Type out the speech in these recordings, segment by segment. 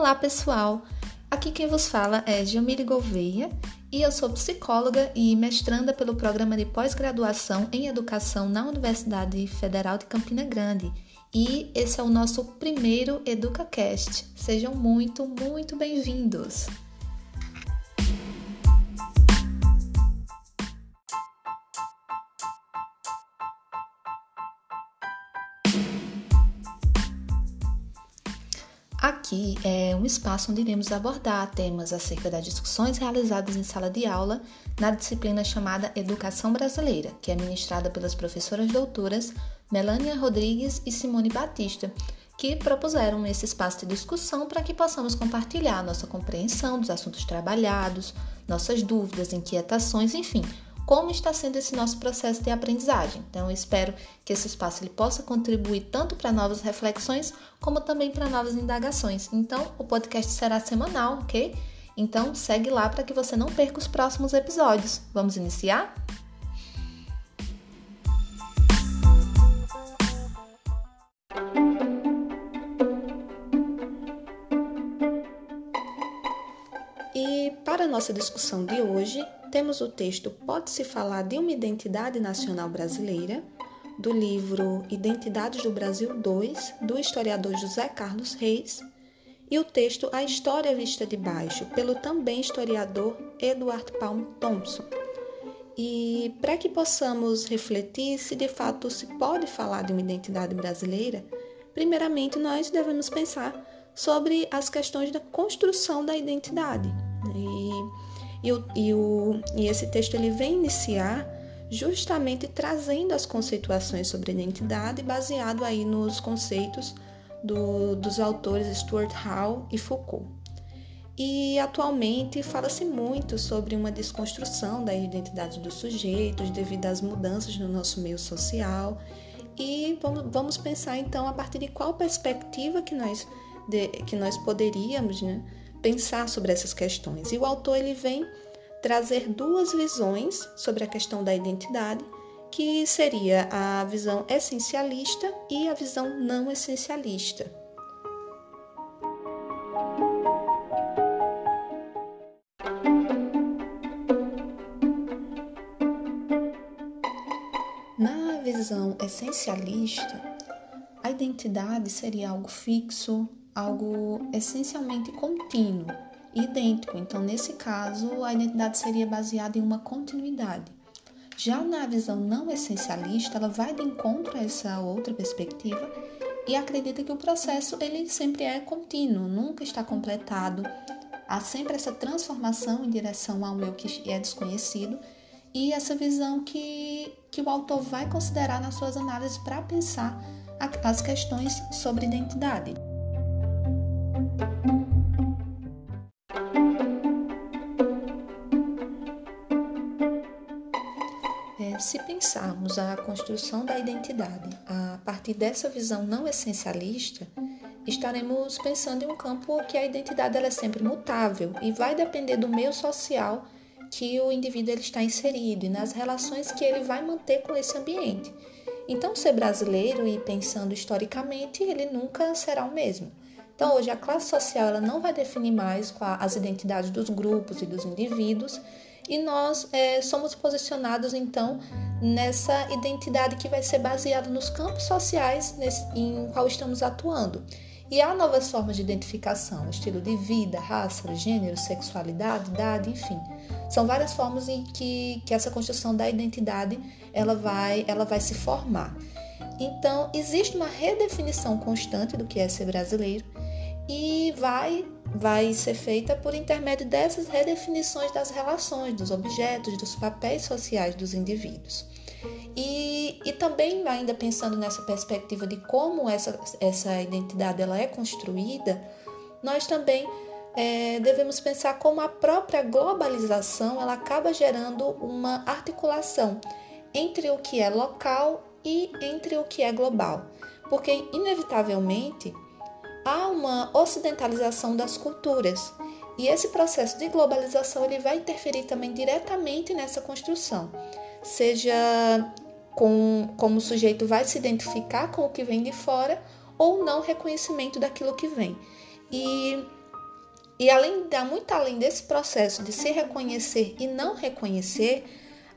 Olá, pessoal! Aqui quem vos fala é Jamile Gouveia e eu sou psicóloga e mestranda pelo programa de pós-graduação em educação na Universidade Federal de Campina Grande. E esse é o nosso primeiro EducaCast. Sejam muito, muito bem-vindos! Aqui é um espaço onde iremos abordar temas acerca das discussões realizadas em sala de aula na disciplina chamada Educação Brasileira, que é ministrada pelas professoras doutoras Melânia Rodrigues e Simone Batista, que propuseram esse espaço de discussão para que possamos compartilhar nossa compreensão dos assuntos trabalhados, nossas dúvidas, inquietações, enfim, como está sendo esse nosso processo de aprendizagem. Então, eu espero que esse espaço ele possa contribuir tanto para novas reflexões, como também para novas indagações. Então, o podcast será semanal, ok? Então, segue lá para que você não perca os próximos episódios. Vamos iniciar? E para a nossa discussão de hoje, temos o texto Pode-se Falar de uma Identidade Nacional Brasileira, do livro Identidades do Brasil 2, do historiador José Carlos Reis, e o texto A História Vista de Baixo, pelo também historiador Edward Palm Thompson. E para que possamos refletir se de fato se pode falar de uma identidade brasileira, primeiramente nós devemos pensar sobre as questões da construção da identidade. E e, o, e, o, e esse texto ele vem iniciar justamente trazendo as conceituações sobre identidade baseado aí nos conceitos do, dos autores Stuart Hall e Foucault. E atualmente fala-se muito sobre uma desconstrução da identidade dos sujeitos devido às mudanças no nosso meio social. E vamos, pensar então a partir de qual perspectiva que nós, de, que nós poderíamos né, pensar sobre essas questões. E o autor ele vem trazer duas visões sobre a questão da identidade, que seria a visão essencialista e a visão não essencialista. Na visão essencialista, a identidade seria algo fixo, algo essencialmente contínuo, idêntico. Então, nesse caso, a identidade seria baseada em uma continuidade. Já na visão não essencialista, ela vai de encontro a essa outra perspectiva e acredita que o processo ele sempre é contínuo, nunca está completado. Há sempre essa transformação em direção ao eu que é desconhecido e essa visão que, que o autor vai considerar nas suas análises para pensar as questões sobre identidade. Se pensarmos a construção da identidade a partir dessa visão não essencialista, estaremos pensando em um campo que a identidade é sempre mutável e vai depender do meio social que o indivíduo ele está inserido e nas relações que ele vai manter com esse ambiente. Então, ser brasileiro e pensando historicamente, ele nunca será o mesmo. Então, hoje a classe social ela não vai definir mais as identidades dos grupos e dos indivíduos, e nós é, somos posicionados então nessa identidade que vai ser baseada nos campos sociais nesse, em qual estamos atuando. E há novas formas de identificação, estilo de vida, raça, gênero, sexualidade, idade, enfim. São várias formas em que, que essa construção da identidade ela vai, ela vai se formar. Então, existe uma redefinição constante do que é ser brasileiro e vai vai ser feita por intermédio dessas redefinições das relações, dos objetos, dos papéis sociais dos indivíduos. E, e também ainda pensando nessa perspectiva de como essa, essa identidade ela é construída, nós também é, devemos pensar como a própria globalização ela acaba gerando uma articulação entre o que é local e entre o que é global, porque inevitavelmente há uma ocidentalização das culturas. E esse processo de globalização ele vai interferir também diretamente nessa construção, seja com como o sujeito vai se identificar com o que vem de fora ou não reconhecimento daquilo que vem. E E além muito além desse processo de se reconhecer e não reconhecer,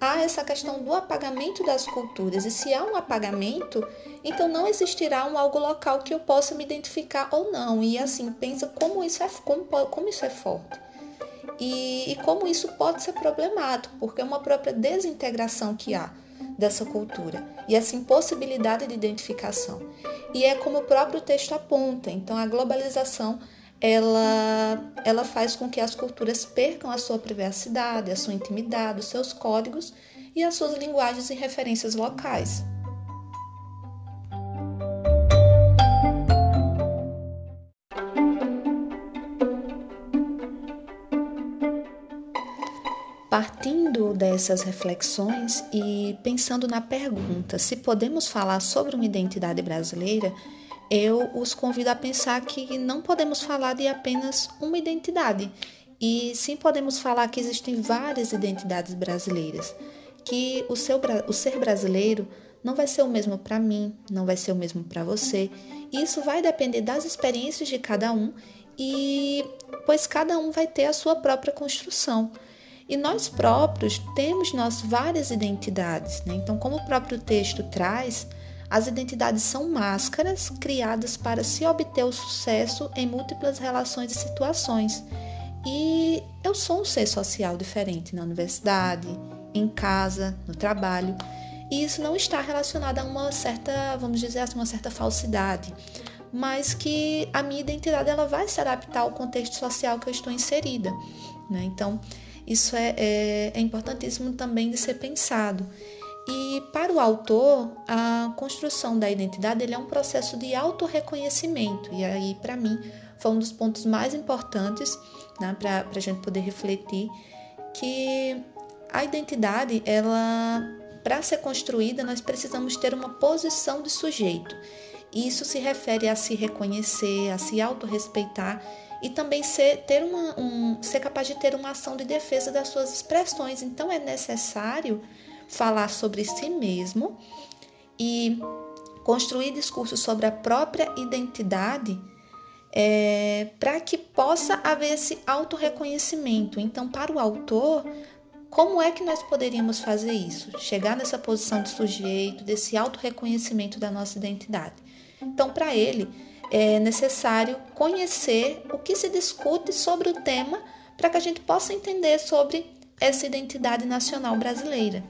há essa questão do apagamento das culturas. E se há um apagamento, então não existirá um algo local que eu possa me identificar ou não. E assim, pensa como isso é, como, como isso é forte. E, e como isso pode ser problemático, porque é uma própria desintegração que há dessa cultura e essa impossibilidade de identificação. E é como o próprio texto aponta. Então, a globalização ela, ela faz com que as culturas percam a sua privacidade, a sua intimidade, os seus códigos e as suas linguagens e referências locais. Partindo dessas reflexões e pensando na pergunta se podemos falar sobre uma identidade brasileira, eu os convido a pensar que não podemos falar de apenas uma identidade, e sim podemos falar que existem várias identidades brasileiras, que o, seu, o ser brasileiro não vai ser o mesmo para mim, não vai ser o mesmo para você. Isso vai depender das experiências de cada um e pois cada um vai ter a sua própria construção. E nós próprios temos nós várias identidades, né? Então, como o próprio texto traz, as identidades são máscaras criadas para se obter o sucesso em múltiplas relações e situações. E eu sou um ser social diferente na universidade, em casa, no trabalho. E isso não está relacionado a uma certa, vamos dizer assim, uma certa falsidade, mas que a minha identidade ela vai se adaptar ao contexto social que eu estou inserida. Né? Então, isso é, é, é importantíssimo também de ser pensado. E para o autor, a construção da identidade ele é um processo de autorreconhecimento. E aí, para mim, foi um dos pontos mais importantes né, para a gente poder refletir que a identidade, ela, para ser construída, nós precisamos ter uma posição de sujeito. Isso se refere a se reconhecer, a se autorrespeitar e também ser, ter uma, um, ser capaz de ter uma ação de defesa das suas expressões. Então, é necessário falar sobre si mesmo e construir discursos sobre a própria identidade é, para que possa haver esse autorreconhecimento. Então, para o autor, como é que nós poderíamos fazer isso? Chegar nessa posição de sujeito, desse autorreconhecimento da nossa identidade. Então, para ele, é necessário conhecer o que se discute sobre o tema para que a gente possa entender sobre essa identidade nacional brasileira.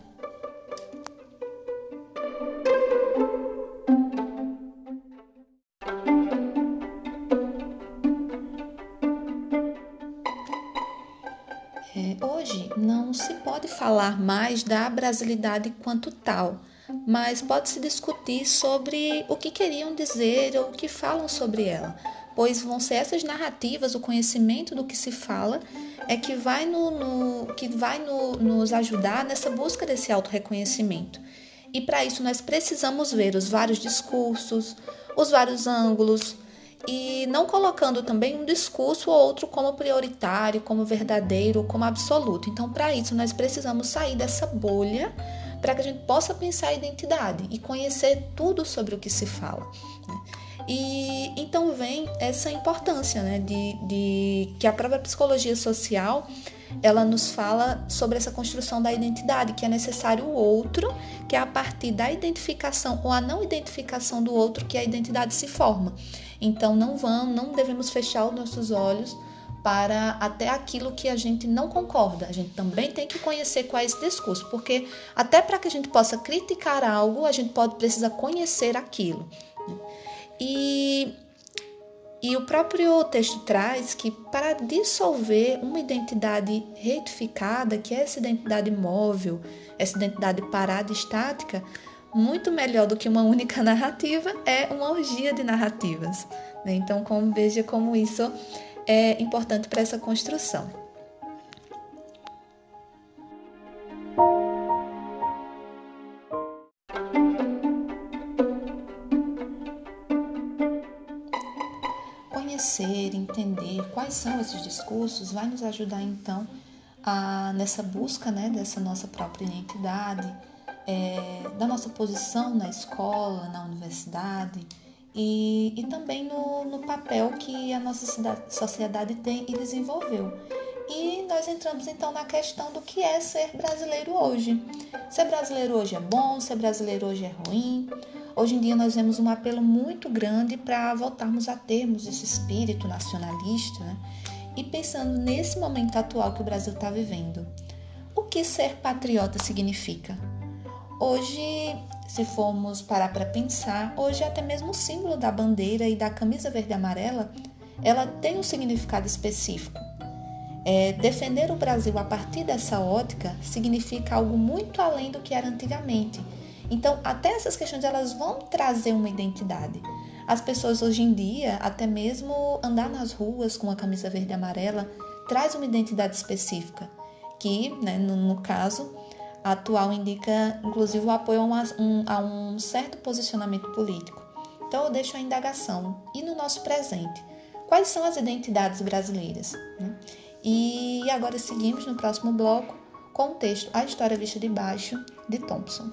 Falar mais da brasilidade quanto tal, mas pode-se discutir sobre o que queriam dizer ou o que falam sobre ela, pois vão ser essas narrativas, o conhecimento do que se fala, é que vai, no, no que vai no, nos ajudar nessa busca desse autorreconhecimento. E para isso nós precisamos ver os vários discursos, os vários ângulos, e não colocando também um discurso ou outro como prioritário, como verdadeiro, como absoluto. Então, para isso, nós precisamos sair dessa bolha para que a gente possa pensar a identidade e conhecer tudo sobre o que se fala. Né? E então vem essa importância né, de, de que a própria psicologia social ela nos fala sobre essa construção da identidade, que é necessário o outro, que é a partir da identificação ou a não identificação do outro que a identidade se forma. Então não vamos, não devemos fechar os nossos olhos para até aquilo que a gente não concorda. A gente também tem que conhecer qual é esse discurso, porque até para que a gente possa criticar algo, a gente pode precisar conhecer aquilo. Né? E e o próprio texto traz que para dissolver uma identidade retificada, que é essa identidade móvel, essa identidade parada estática, muito melhor do que uma única narrativa é uma orgia de narrativas. Né? Então, como, veja como isso é importante para essa construção. Quais são esses discursos vai nos ajudar então a, nessa busca né, dessa nossa própria identidade é, da nossa posição na escola, na universidade e, e também no, no papel que a nossa cidade, sociedade tem e desenvolveu. E nós entramos então na questão do que é ser brasileiro hoje. Ser brasileiro hoje é bom, ser brasileiro hoje é ruim. Hoje em dia nós vemos um apelo muito grande para voltarmos a termos esse espírito nacionalista, né? E pensando nesse momento atual que o Brasil está vivendo, o que ser patriota significa? Hoje, se formos parar para pensar, hoje até mesmo o símbolo da bandeira e da camisa verde e amarela, ela tem um significado específico. É, defender o Brasil a partir dessa ótica significa algo muito além do que era antigamente. Então, até essas questões elas vão trazer uma identidade. As pessoas hoje em dia, até mesmo andar nas ruas com a camisa verde e amarela, traz uma identidade específica, que, né, no, no caso, atual indica, inclusive, o apoio a, uma, um, a um certo posicionamento político. Então, eu deixo a indagação. E no nosso presente? Quais são as identidades brasileiras? Né? E agora seguimos no próximo bloco com o texto A História Vista de Baixo, de Thompson.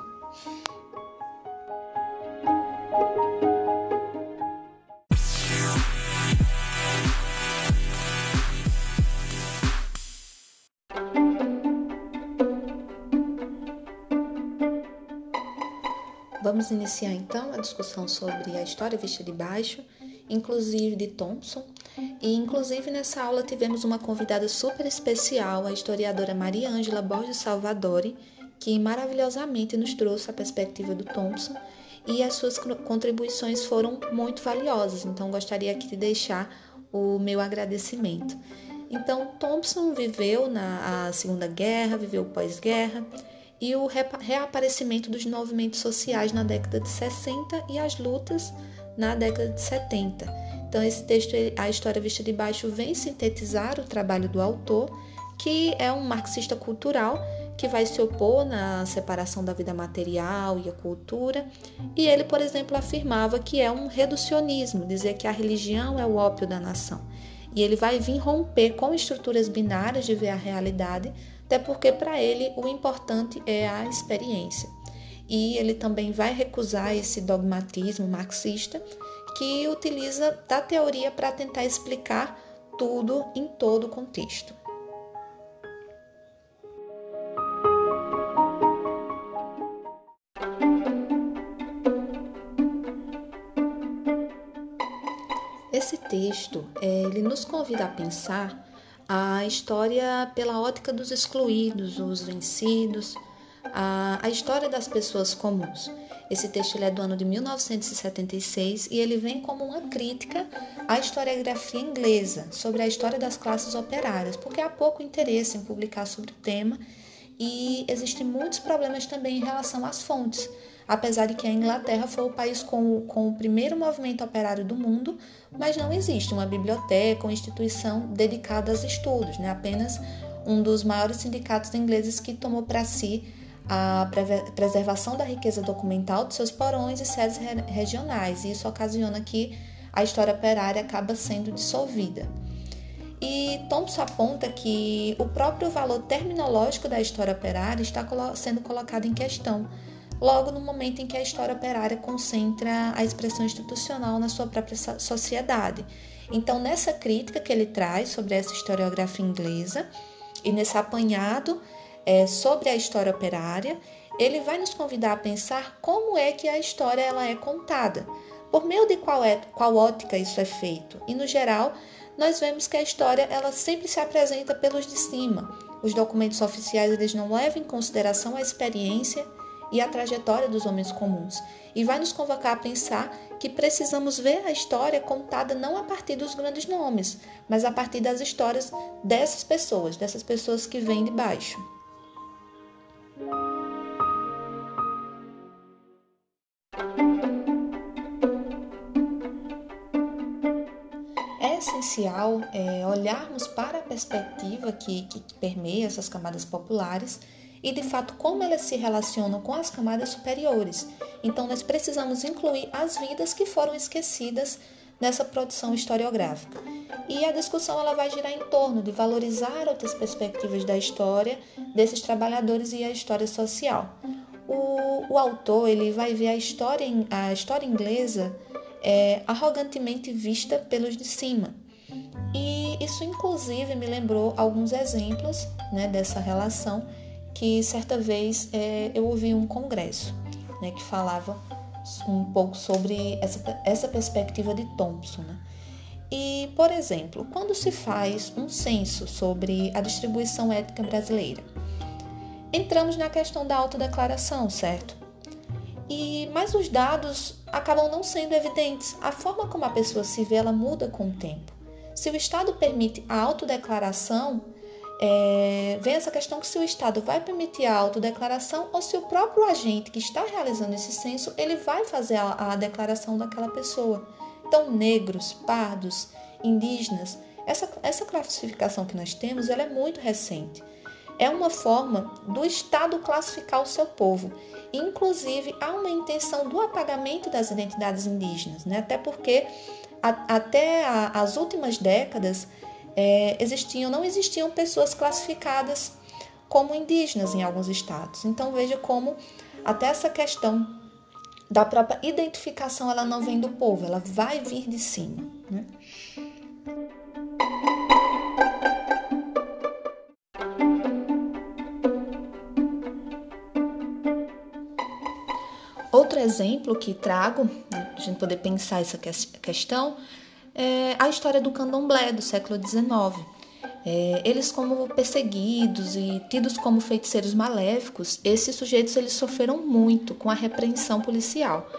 Vamos iniciar então a discussão sobre a história vista de baixo, inclusive de Thompson. E inclusive nessa aula tivemos uma convidada super especial, a historiadora Maria Ângela Borges Salvadori, que maravilhosamente nos trouxe a perspectiva do Thompson e as suas contribuições foram muito valiosas. Então gostaria aqui de deixar o meu agradecimento. Então Thompson viveu na Segunda Guerra, viveu pós-guerra e o reaparecimento dos movimentos sociais na década de 60 e as lutas na década de 70. Então, esse texto, A História Vista de Baixo, vem sintetizar o trabalho do autor, que é um marxista cultural que vai se opor na separação da vida material e a cultura. E ele, por exemplo, afirmava que é um reducionismo, dizer que a religião é o ópio da nação. E ele vai vir romper com estruturas binárias de ver a realidade até porque para ele o importante é a experiência. E ele também vai recusar esse dogmatismo marxista que utiliza da teoria para tentar explicar tudo em todo o contexto. Esse texto ele nos convida a pensar a história pela ótica dos excluídos, os vencidos, a, a história das pessoas comuns. Esse texto é do ano de 1976 e ele vem como uma crítica à historiografia inglesa sobre a história das classes operárias, porque há pouco interesse em publicar sobre o tema e existem muitos problemas também em relação às fontes apesar de que a Inglaterra foi o país com, com o primeiro movimento operário do mundo, mas não existe uma biblioteca ou instituição dedicada aos estudos, né? apenas um dos maiores sindicatos ingleses que tomou para si a preservação da riqueza documental de seus porões e sedes regionais, e isso ocasiona que a história operária acaba sendo dissolvida. E Thompson aponta que o próprio valor terminológico da história operária está sendo colocado em questão, logo no momento em que a história operária concentra a expressão institucional na sua própria sociedade. Então, nessa crítica que ele traz sobre essa historiografia inglesa e nesse apanhado é, sobre a história operária, ele vai nos convidar a pensar como é que a história ela é contada, por meio de qual, é, qual ótica isso é feito. E, no geral, nós vemos que a história ela sempre se apresenta pelos de cima. Os documentos oficiais eles não levam em consideração a experiência e a trajetória dos homens comuns, e vai nos convocar a pensar que precisamos ver a história contada não a partir dos grandes nomes, mas a partir das histórias dessas pessoas, dessas pessoas que vêm de baixo. É essencial é, olharmos para a perspectiva que, que permeia essas camadas populares e de fato como elas se relacionam com as camadas superiores. Então nós precisamos incluir as vidas que foram esquecidas nessa produção historiográfica. E a discussão ela vai girar em torno de valorizar outras perspectivas da história desses trabalhadores e a história social. O, o autor ele vai ver a história, a história inglesa é arrogantemente vista pelos de cima. E isso, inclusive, me lembrou alguns exemplos né, dessa relação que certa vez é, eu ouvi um congresso né, que falava um pouco sobre essa, essa perspectiva de Thompson. Né? E, por exemplo, quando se faz um censo sobre a distribuição étnica brasileira, entramos na questão da autodeclaração, certo? E mas os dados acabam não sendo evidentes. A forma como a pessoa se vê, ela muda com o tempo. Se o Estado permite a autodeclaração, é, vem essa questão que se o Estado vai permitir a autodeclaração ou se o próprio agente que está realizando esse censo ele vai fazer a, a declaração daquela pessoa. Então, negros, pardos, indígenas, essa, essa classificação que nós temos ela é muito recente. É uma forma do Estado classificar o seu povo. Inclusive, há uma intenção do apagamento das identidades indígenas, né? até porque a, até a, as últimas décadas é, existiam, não existiam pessoas classificadas como indígenas em alguns estados. Então veja como até essa questão da própria identificação ela não vem do povo, ela vai vir de cima. Né? Outro exemplo que trago, né, a gente poder pensar essa questão, é a história do candomblé do século XIX. É, eles como perseguidos e tidos como feiticeiros maléficos, esses sujeitos eles sofreram muito com a repreensão policial.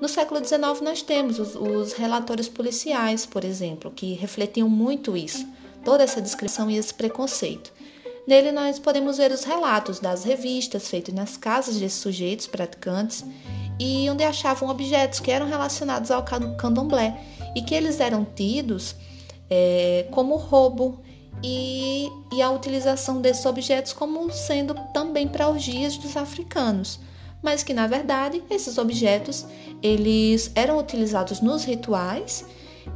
No século XIX nós temos os, os relatórios policiais, por exemplo, que refletiam muito isso, toda essa descrição e esse preconceito. Nele nós podemos ver os relatos das revistas feitos nas casas desses sujeitos praticantes e onde achavam objetos que eram relacionados ao candomblé e que eles eram tidos é, como roubo e, e a utilização desses objetos como sendo também para orgias dos africanos, mas que na verdade esses objetos eles eram utilizados nos rituais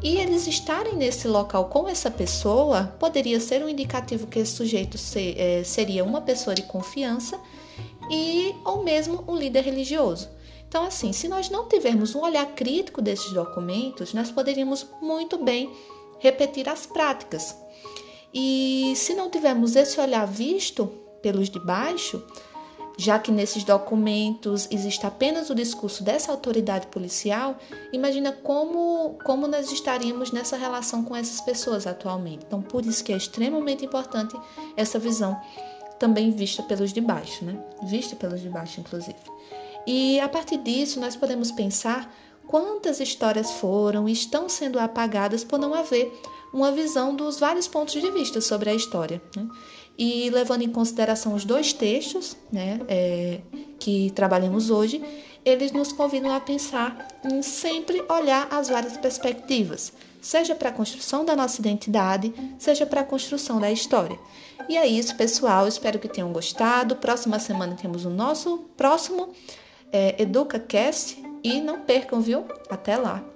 e eles estarem nesse local com essa pessoa poderia ser um indicativo que esse sujeito é, seria uma pessoa de confiança e ou mesmo um líder religioso. Então, assim, se nós não tivermos um olhar crítico desses documentos, nós poderíamos muito bem repetir as práticas. E se não tivermos esse olhar visto pelos de baixo, já que nesses documentos existe apenas o discurso dessa autoridade policial, imagina como, como nós estaríamos nessa relação com essas pessoas atualmente. Então, por isso que é extremamente importante essa visão também vista pelos de baixo, né? Vista pelos de baixo, inclusive. E a partir disso, nós podemos pensar quantas histórias foram e estão sendo apagadas por não haver uma visão dos vários pontos de vista sobre a história. Né? E levando em consideração os dois textos né, é, que trabalhamos hoje, eles nos convidam a pensar em sempre olhar as várias perspectivas, seja para a construção da nossa identidade, seja para a construção da história. E é isso, pessoal. Espero que tenham gostado. Próxima semana temos o nosso próximo é, EducaCast e não percam, viu? Até lá!